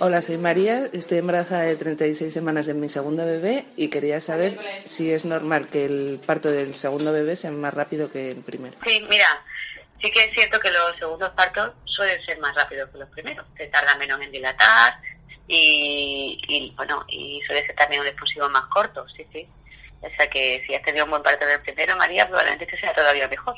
Hola, soy María, estoy embarazada de 36 semanas de mi segundo bebé y quería saber si es normal que el parto del segundo bebé sea más rápido que el primero. Sí, mira, sí que es cierto que los segundos partos suelen ser más rápidos que los primeros, se tarda menos en dilatar y, bueno, y suele ser también un dispositivo más corto, sí, sí. O sea que si has tenido un buen parto del primero, María, probablemente este sea todavía mejor.